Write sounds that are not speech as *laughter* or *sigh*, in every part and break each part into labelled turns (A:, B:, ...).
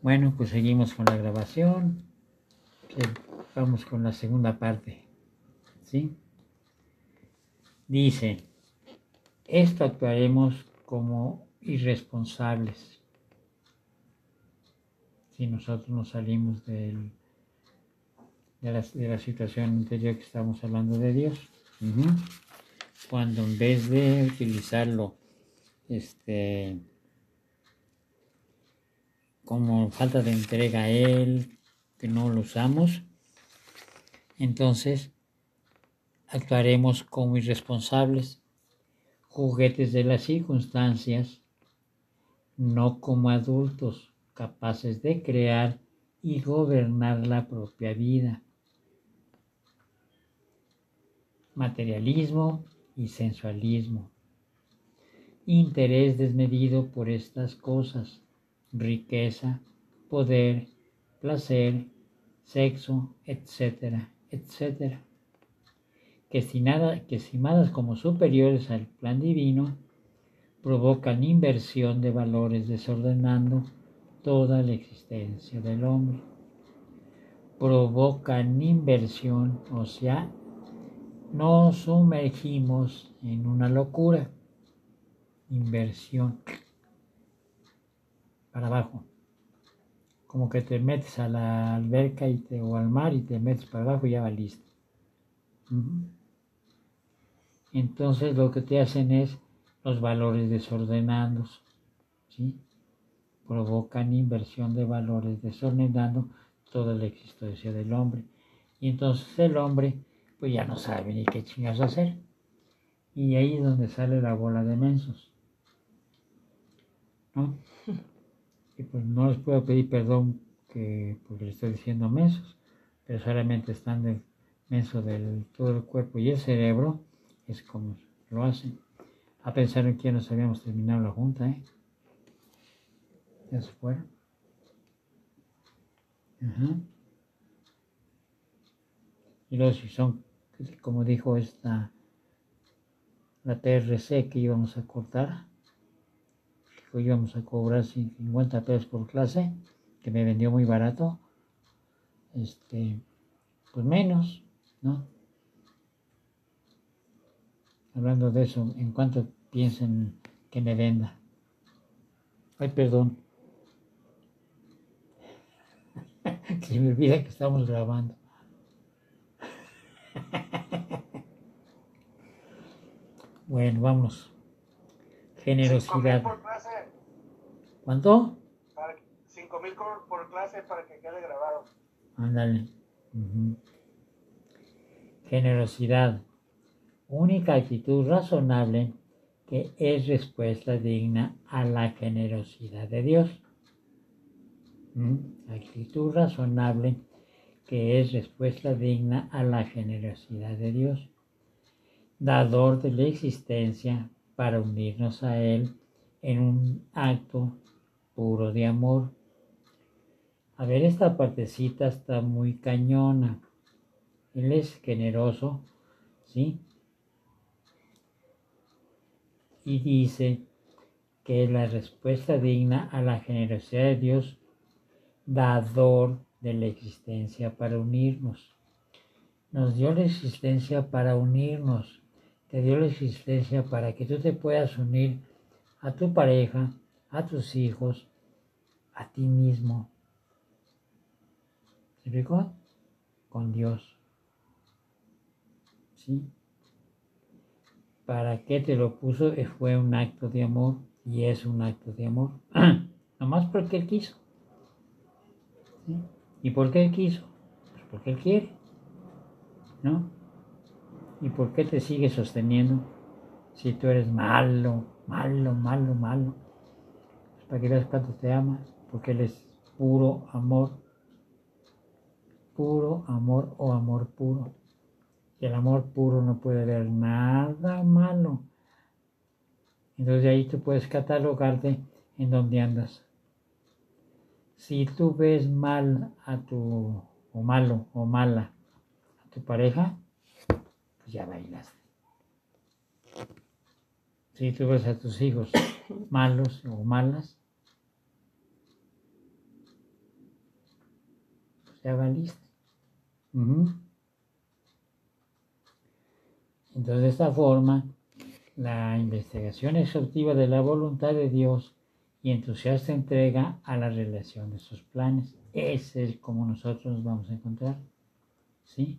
A: Bueno, pues seguimos con la grabación. Vamos con la segunda parte. ¿Sí? Dice, esto actuaremos como irresponsables si nosotros nos salimos del, de, la, de, la, situación anterior que estamos hablando de Dios. Cuando en vez de utilizarlo este, como falta de entrega a Él, que no lo usamos, entonces actuaremos como irresponsables, juguetes de las circunstancias, no como adultos capaces de crear y gobernar la propia vida. Materialismo y sensualismo. Interés desmedido por estas cosas riqueza, poder, placer, sexo, etcétera, etcétera. Que, si nada, que estimadas como superiores al plan divino, provocan inversión de valores desordenando toda la existencia del hombre. Provocan inversión, o sea, nos sumergimos en una locura. Inversión para abajo. Como que te metes a la alberca y te, o al mar y te metes para abajo y ya va listo. Entonces lo que te hacen es los valores desordenados, ¿sí? Provocan inversión de valores desordenando toda la existencia del hombre. Y entonces el hombre pues ya no sabe ni qué chingas hacer. Y ahí es donde sale la bola de mensos. ¿No? *laughs* y pues no les puedo pedir perdón que porque les estoy diciendo mensos, pero solamente están del menso del todo el cuerpo y el cerebro, es como lo hacen. A pensar en que nos habíamos terminado la junta, ¿eh? Ya se fueron. Y luego si son, como dijo esta, la TRC que íbamos a cortar, que íbamos a cobrar 50 pesos por clase, que me vendió muy barato, este, pues menos, ¿no? Hablando de eso, ¿en cuánto piensen que me venda? Ay, perdón. *laughs* Se me olvida que estamos grabando. *laughs* bueno, vamos. Generosidad. ¿Cuánto?
B: Cinco mil por clase para que quede grabado.
A: Ándale. Generosidad. Única actitud razonable que es respuesta digna a la generosidad de Dios. Actitud razonable que es respuesta digna a la generosidad de Dios. Dador de la existencia para unirnos a Él en un acto puro de amor. A ver, esta partecita está muy cañona. Él es generoso, ¿sí? Y dice que es la respuesta digna a la generosidad de Dios, dador de la existencia para unirnos. Nos dio la existencia para unirnos, te dio la existencia para que tú te puedas unir a tu pareja, a tus hijos, a ti mismo. ¿Se explicó? Con Dios. ¿Sí? ¿Para qué te lo puso? Eh, fue un acto de amor y es un acto de amor. *clears throat* Nomás porque Él quiso. ¿Y por qué Él quiso? Pues porque Él quiere. ¿No? ¿Y por qué te sigue sosteniendo si tú eres malo, malo, malo, malo? Para que veas cuánto te ama, porque Él es puro amor, puro amor o amor puro. Y el amor puro no puede ver nada malo. Entonces ahí tú puedes catalogarte en donde andas. Si tú ves mal a tu, o malo o mala, a tu pareja, pues ya bailaste. Si tú ves a tus hijos *coughs* malos o malas, ya. Ujú. Entonces, de esta forma, la investigación exhaustiva de la voluntad de Dios y entusiasta entrega a la relación de sus planes. Ese es como nosotros nos vamos a encontrar. ¿Sí?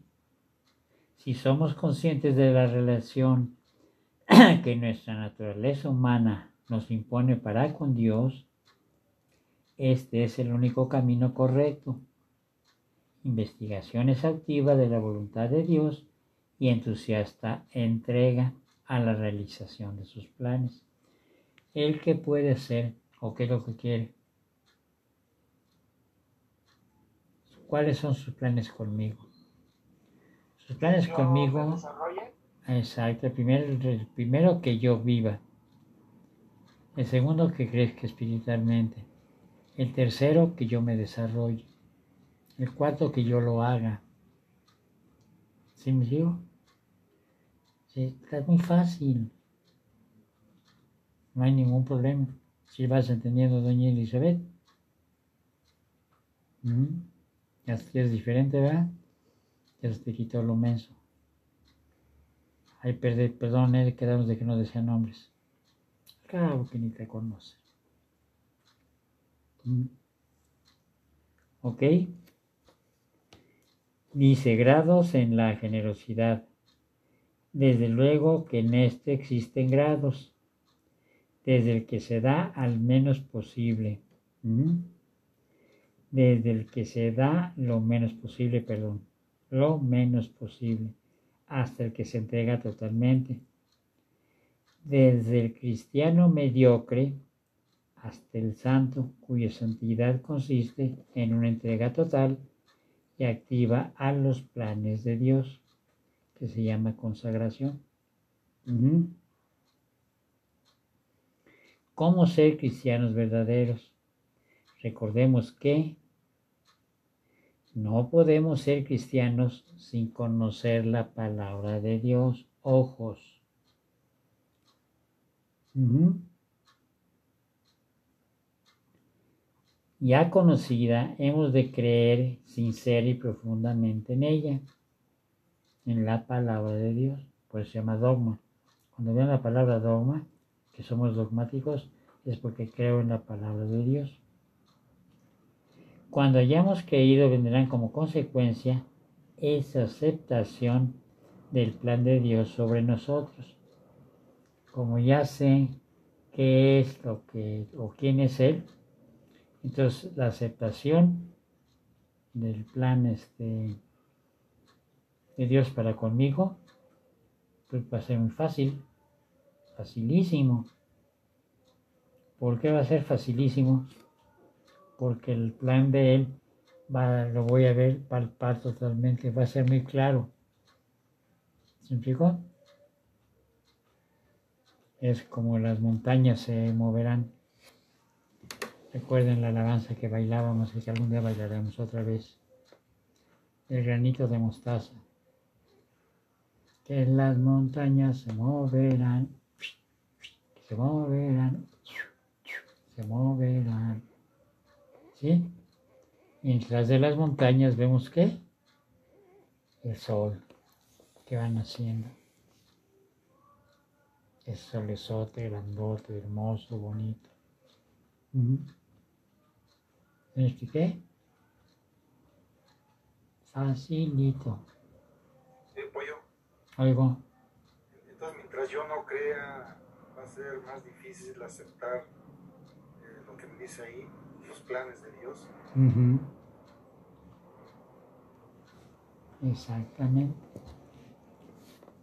A: Si somos conscientes de la relación *clears throat* que nuestra naturaleza humana nos impone para con Dios, este es el único camino correcto. Investigación exhaustiva de la voluntad de Dios y entusiasta entrega a la realización de sus planes. El que puede ser o qué es lo que quiere. ¿Cuáles son sus planes conmigo? Sus planes
B: Yo
A: conmigo, exacto, el primero, el primero que yo viva. El segundo que crezca espiritualmente. El tercero que yo me desarrolle. El cuarto que yo lo haga. ¿Sí me digo? Sí, está muy fácil. No hay ningún problema. Si vas entendiendo, doña Elizabeth. ¿Mm? Ya es diferente, ¿verdad? Ya se te quitó lo menso. Ay, perdón, perdón, eh, quedamos de que no decía nombres. Claro que ni te conoce. ¿Mm? ¿Ok? Dice grados en la generosidad. Desde luego que en este existen grados, desde el que se da al menos posible. ¿Mm? Desde el que se da lo menos posible, perdón, lo menos posible, hasta el que se entrega totalmente. Desde el cristiano mediocre hasta el santo, cuya santidad consiste en una entrega total activa a los planes de Dios, que se llama consagración. ¿Cómo ser cristianos verdaderos? Recordemos que no podemos ser cristianos sin conocer la palabra de Dios. Ojos. Ya conocida, hemos de creer sincera y profundamente en ella, en la palabra de Dios. Por eso se llama dogma. Cuando vean la palabra dogma, que somos dogmáticos, es porque creo en la palabra de Dios. Cuando hayamos creído, vendrán como consecuencia esa aceptación del plan de Dios sobre nosotros. Como ya sé qué es lo que o quién es Él, entonces la aceptación del plan este, de Dios para conmigo, pues va a ser muy fácil, facilísimo. ¿Por qué va a ser facilísimo? Porque el plan de Él lo voy a ver palpar totalmente, va a ser muy claro. ¿Se explicó? Es como las montañas se moverán. Recuerden la alabanza que bailábamos y que algún día bailaremos otra vez. El granito de mostaza. Que las montañas se moverán, se moverán, se moverán. ¿Sí? Mientras de las montañas vemos que el sol que van haciendo. Es solezote, grandote, hermoso, bonito. Ujú. ¿Me expliqué? Facilito.
C: Sí, pollo.
A: Oigo.
C: Entonces, mientras yo no crea, va a ser más difícil aceptar eh, lo que me dice ahí, los planes de Dios.
A: Ujú. Exactamente.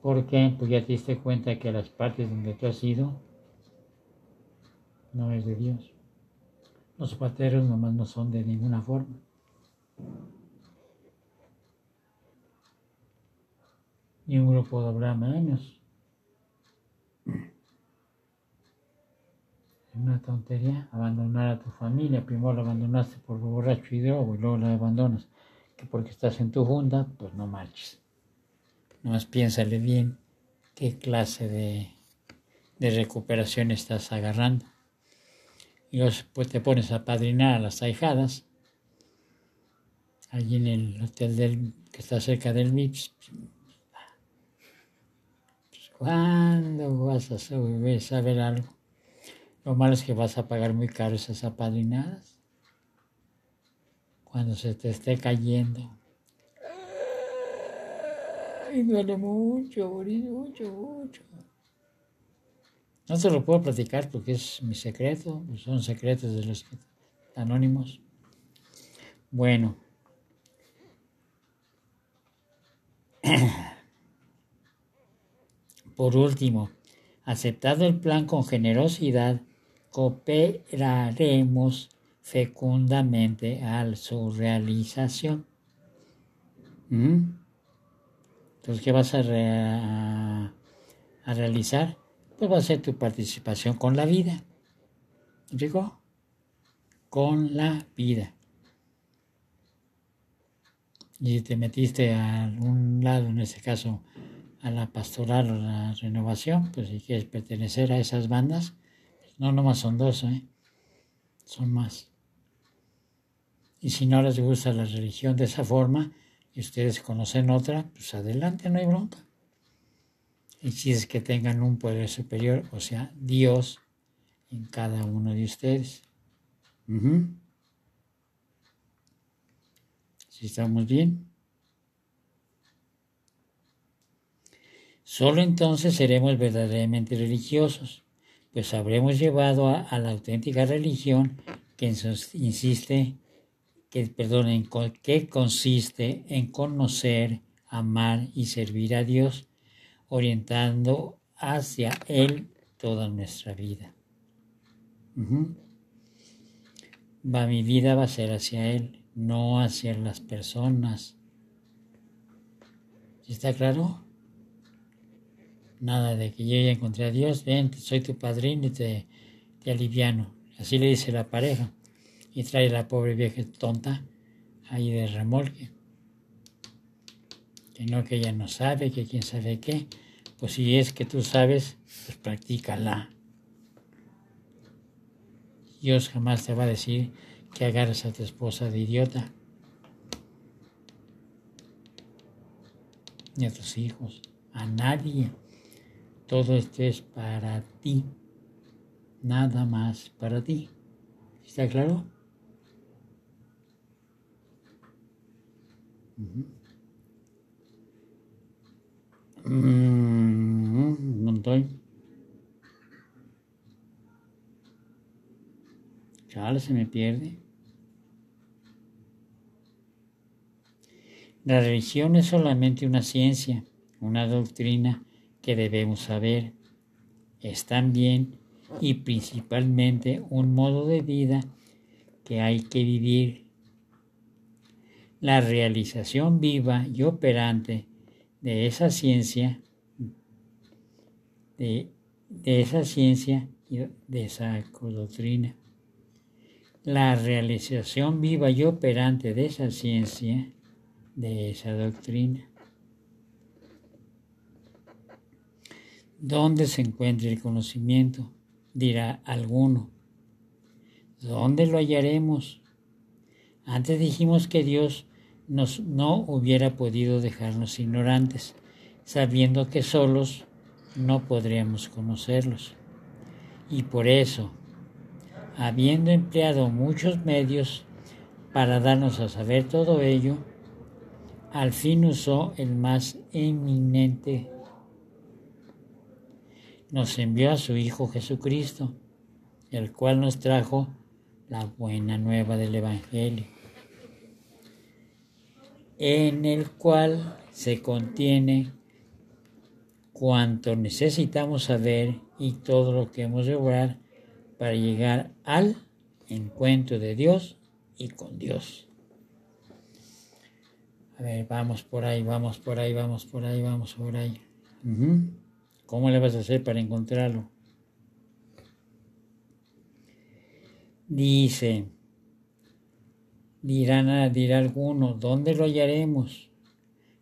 A: ¿Por qué? Pues ya te diste cuenta que las partes donde tú has ido no es de Dios. Los pateros nomás no son de ninguna forma. Ni un grupo de menos. Es una tontería abandonar a tu familia. Primero la abandonaste por borracho y drogo y luego la abandonas. Que porque estás en tu junta, pues no marches. Nomás piénsale bien qué clase de, de recuperación estás agarrando. Y pues te pones a padrinar a las ahijadas. allí en el hotel del, que está cerca del MIPS. Pues, ¿Cuándo vas a saber algo? Lo malo es que vas a pagar muy caro esas apadrinadas. Cuando se te esté cayendo. Ay, duele mucho, mucho, mucho. No se lo puedo platicar porque es mi secreto, pues son secretos de los anónimos. Bueno. *clears throat* Por último, aceptado el plan con generosidad, cooperaremos fecundamente a su realización. ¿Mm? Entonces, ¿qué vas a, a realizar? Pues va a ser tu participación con la vida. ¿Digo? Con la vida. Y te metiste a algún lado, en este caso a la pastoral o la renovación, pues si quieres pertenecer a esas bandas, no nomás son dos, ¿eh? son más. Y si no les gusta la religión de esa forma y ustedes conocen otra, pues adelante, no hay bronca y si es que tengan un poder superior, o sea, Dios en cada uno de ustedes. Si estamos bien. Solo entonces seremos verdaderamente religiosos, pues habremos llevado a, la auténtica religión que insiste, que, perdón, que consiste en conocer, amar y servir a Dios orientando hacia Él toda nuestra vida. Va, mi vida va a ser hacia Él, no hacia las personas. ¿Está claro? Nada de que yo ya encontré a Dios, ven, soy tu padrino y te, te aliviano. Así le dice la pareja. Y trae a la pobre vieja tonta ahí de remolque que no, que ella no sabe, que quién sabe qué. Pues si es que tú sabes, pues practícala. Dios jamás te va a decir que agarres a tu esposa de idiota. Ni a tus hijos, a nadie. Todo esto es para ti. Nada más para ti. ¿Está claro? Mm, no estoy. Chale, se me pierde. La religión es solamente una ciencia, una doctrina que debemos saber. Es también y principalmente un modo de vida que hay que vivir. La realización viva y operante de esa ciencia, de, esa ciencia y de esa doctrina. La realización viva y operante de esa ciencia, de esa doctrina. ¿Dónde se encuentra el conocimiento? Dirá alguno. ¿Dónde lo hallaremos? Antes dijimos que Dios nos, no hubiera podido dejarnos ignorantes, sabiendo que solos no podríamos conocerlos. Y por eso, habiendo empleado muchos medios para darnos a saber todo ello, al fin usó el más eminente. Nos envió a su Hijo Jesucristo, el cual nos trajo la buena nueva del Evangelio en el cual se contiene cuanto necesitamos saber y todo lo que hemos de obrar para llegar al encuentro de Dios y con Dios. A ver, vamos por ahí, vamos por ahí, vamos por ahí, vamos por ahí. ¿Cómo le vas a hacer para encontrarlo? Dice, Dirán, dirá alguno, ¿dónde lo hallaremos?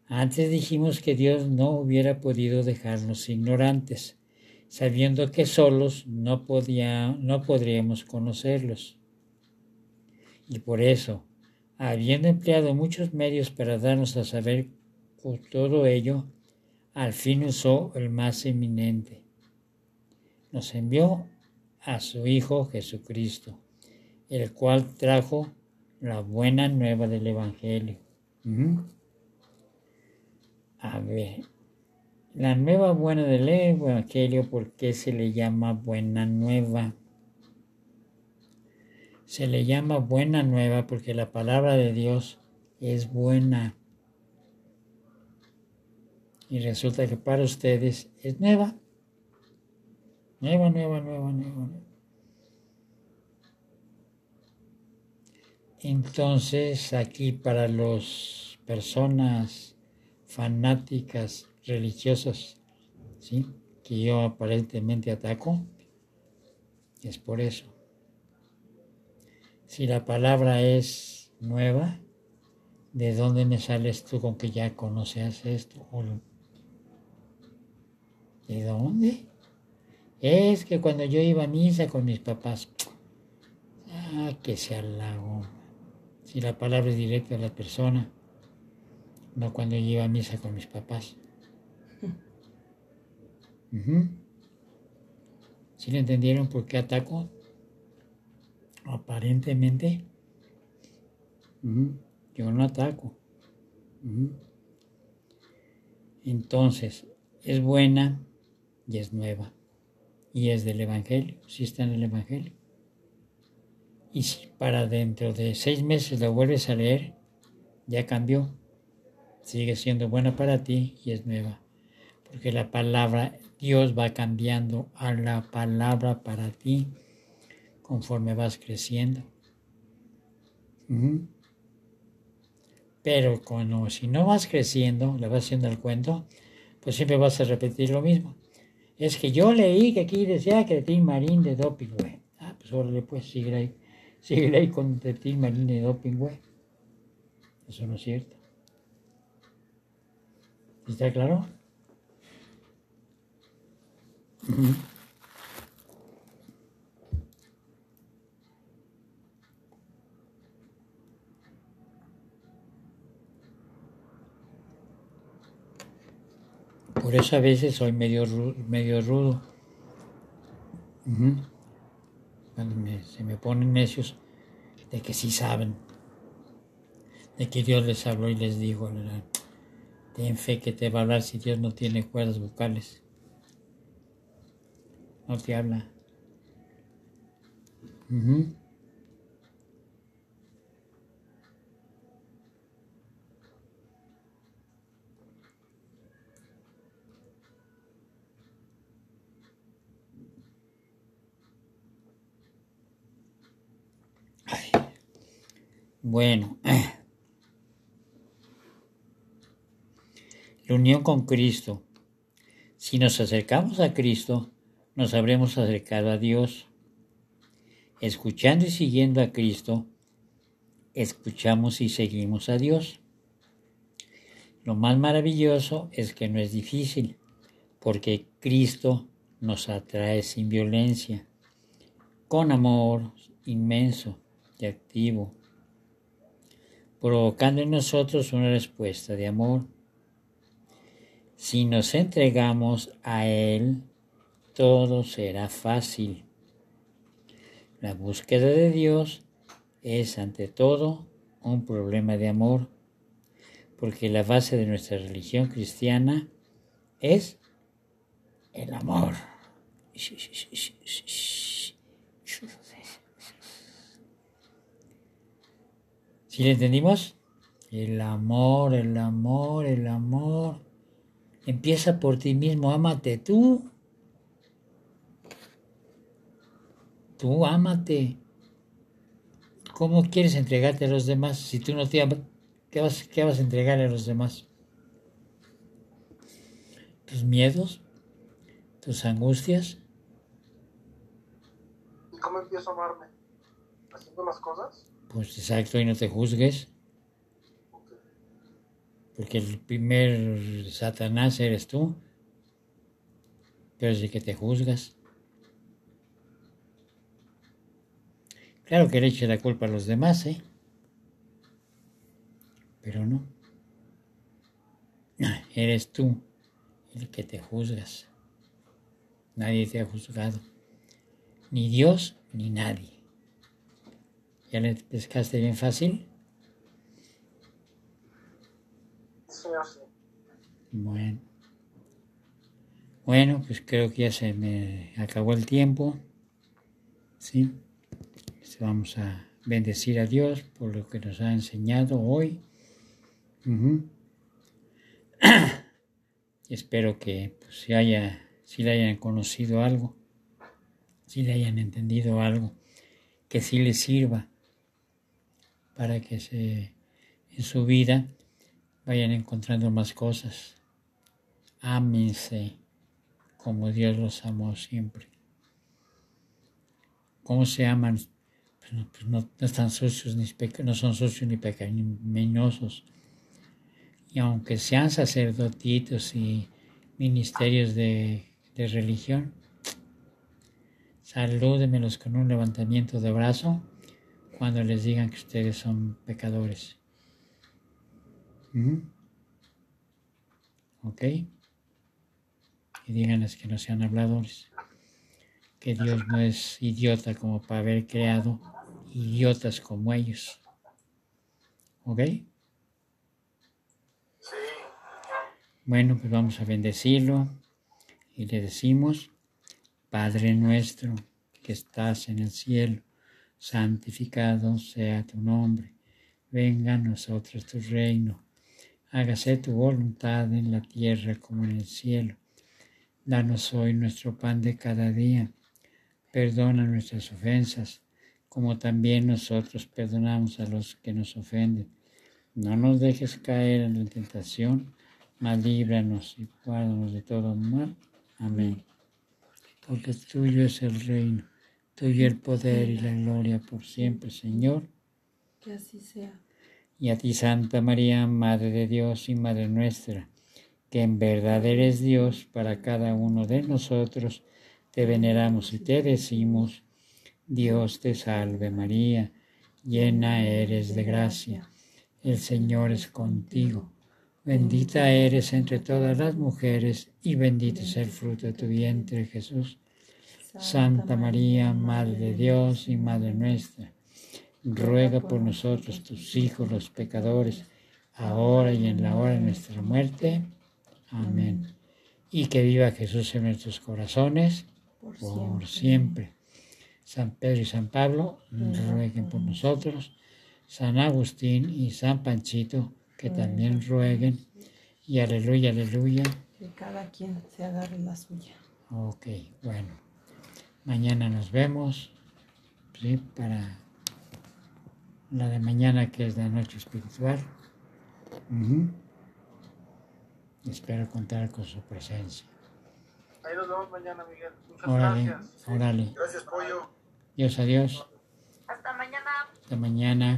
A: Antes dijimos que Dios no hubiera podido dejarnos ignorantes, sabiendo que solos no, podía, no podríamos conocerlos. Y por eso, habiendo empleado muchos medios para darnos a saber todo ello, al fin usó el más eminente. Nos envió a su Hijo Jesucristo, el cual trajo la buena nueva del Evangelio. A ver, la nueva buena del Evangelio, ¿por qué se le llama buena nueva? Se le llama buena nueva porque la palabra de Dios es buena. Y resulta que para ustedes es nueva. Nueva, nueva, nueva, nueva. Entonces aquí para las personas fanáticas religiosas, ¿sí? que yo aparentemente ataco, es por eso. Si la palabra es nueva, ¿de dónde me sales tú con que ya conoces esto? ¿De dónde? Es que cuando yo iba a misa con mis papás, *tsk* ah, que se halago. Si la palabra es directa a la persona, no cuando yo iba a misa con mis papás. *laughs* ¿Sí le entendieron por qué ataco? Aparentemente, yo no ataco. Entonces, es buena y es nueva. Y es del Evangelio, si está en el Evangelio. Y si para dentro de seis meses lo vuelves a leer, ya cambió. Sigue siendo buena para ti y es nueva. Porque la palabra Dios va cambiando a la palabra para ti conforme vas creciendo. Pero cuando si no vas creciendo, le vas haciendo el cuento, pues siempre vas a repetir lo mismo. Es que yo leí que aquí decía que Tim Marín de doping, güey. Ah, pues órale, pues sigue ahí. Sigue ahí con Tim Marín de doping, güey. Eso no es cierto. ¿Está claro? Por eso a veces soy medio, medio rudo. Cuando se me ponen necios de que sí saben, de que Dios les habló y les dijo, ten fe que te va a hablar si Dios no tiene cuerdas vocales no te habla. Bueno, la unión con Cristo. Si nos acercamos a Cristo, nos habremos acercado a Dios. Escuchando y siguiendo a Cristo, escuchamos y seguimos a Dios. Lo más maravilloso es que no es difícil, porque Cristo nos atrae sin violencia, con amor inmenso y activo, provocando en nosotros una respuesta de amor. Si nos entregamos a Él, todo será fácil. La búsqueda de Dios es ante todo un problema de amor, porque la base de nuestra religión cristiana es el amor. ¿Sí le entendimos? El amor, el amor, el amor. Empieza por ti mismo, ámate tú. Tú ámate. ¿Cómo quieres entregarte a los demás si tú no te amas? ¿Qué vas, qué vas a entregarle a los demás? ¿Tus miedos? ¿Tus angustias?
B: ¿Y cómo empiezo a amarme? ¿Haciendo las cosas?
A: Pues exacto, y no te juzgues. Porque el primer Satanás eres tú. Pero sí que te juzgas. Claro que le eche la culpa a los demás, ¿eh? pero no. Eres tú el que te juzgas. Nadie te ha juzgado. Ni Dios ni nadie. ¿Ya le pescaste bien fácil?
B: Señor, sí.
A: Bueno. Bueno, pues creo que ya se me acabó el tiempo. ¿Sí? Este, Vamos a bendecir a Dios por lo que nos ha enseñado hoy. *clears throat* Espero que pues, si haya, si le hayan conocido algo, si le hayan entendido algo, que sí les sirva para que en su vida vayan encontrando más cosas. Ámense como Dios los amó siempre. ¿Cómo se aman? Pues no, pues no- están sucios, ni no son sucios ni pecaminosos. Y aunque sean sacerdotitos y ministerios de, de religión, salúdemelos con un levantamiento de brazo cuando les digan que ustedes son pecadores. ¿Mm? ¿Ok? Y díganles que no sean habladores. Que Dios no es idiota como para haber creado idiotas como ellos. ¿Ok?
B: Sí.
A: Bueno, pues vamos a bendecirlo y le decimos, Padre nuestro que estás en el cielo, santificado sea tu nombre, venga a nosotros tu reino, hágase tu voluntad en la tierra como en el cielo. Danos hoy nuestro pan de cada día, perdona nuestras ofensas, como también nosotros perdonamos a los que nos ofenden. No nos dejes caer en la tentación, mas líbranos y guárdanos de todo mal. Amén. Porque tuyo es el reino, tuyo el poder y la gloria por siempre, Señor.
D: Que así sea.
A: Y a ti, Santa María, Madre de Dios y Madre nuestra, que en verdad eres Dios para cada uno de nosotros, te veneramos y te decimos, Dios te salve María, llena eres de gracia, el Señor es contigo, bendita eres entre todas las mujeres y bendito es el fruto de tu vientre Jesús. Santa María, Madre de Dios y Madre nuestra, ruega por nosotros, tus hijos, los pecadores, ahora y en la hora de nuestra muerte. Amén. Y que viva Jesús en nuestros corazones
D: por
A: siempre. San Pedro y San Pablo rueguen por nosotros. San Agustín y San Panchito que también rueguen. Y aleluya, aleluya.
D: Que cada quien se agarre la suya.
A: Ok, bueno. Mañana nos vemos. ¿sí? Para la de mañana que es la noche espiritual. Ujú. Espero contar con su presencia.
B: Ahí nos vemos mañana, Miguel. Muchas
A: Órale,
B: gracias.
A: órale.
C: Gracias, Pollo.
A: Dios, adiós.
E: Hasta mañana.
A: Hasta mañana.